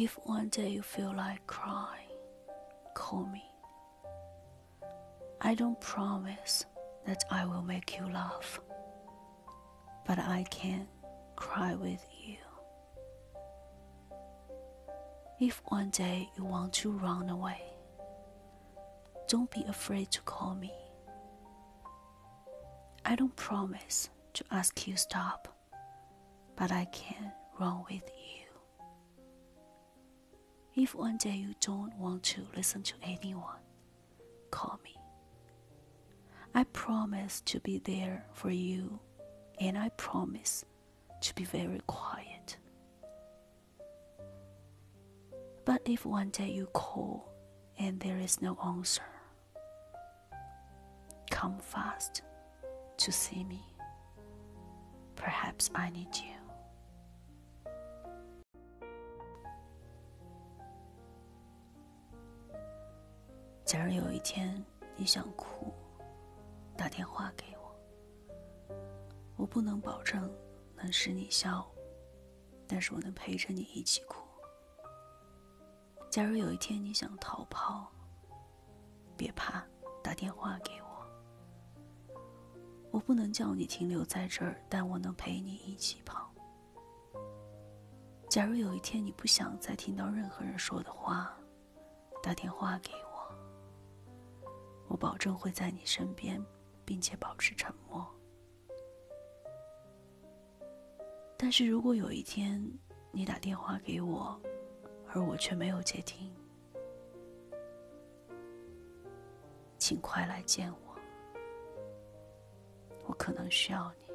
If one day you feel like crying, call me. I don't promise that I will make you laugh, but I can cry with you. If one day you want to run away, don't be afraid to call me. I don't promise to ask you stop, but I can run with you. If one day you don't want to listen to anyone, call me. I promise to be there for you, and I promise to be very quiet. But if one day you call and there is no answer, come fast to see me. Perhaps I need you. 假如有一天你想哭，打电话给我。我不能保证能使你笑，但是我能陪着你一起哭。假如有一天你想逃跑，别怕，打电话给我。我不能叫你停留在这儿，但我能陪你一起跑。假如有一天你不想再听到任何人说的话，打电话给我。我保证会在你身边，并且保持沉默。但是如果有一天你打电话给我，而我却没有接听，请快来见我，我可能需要你。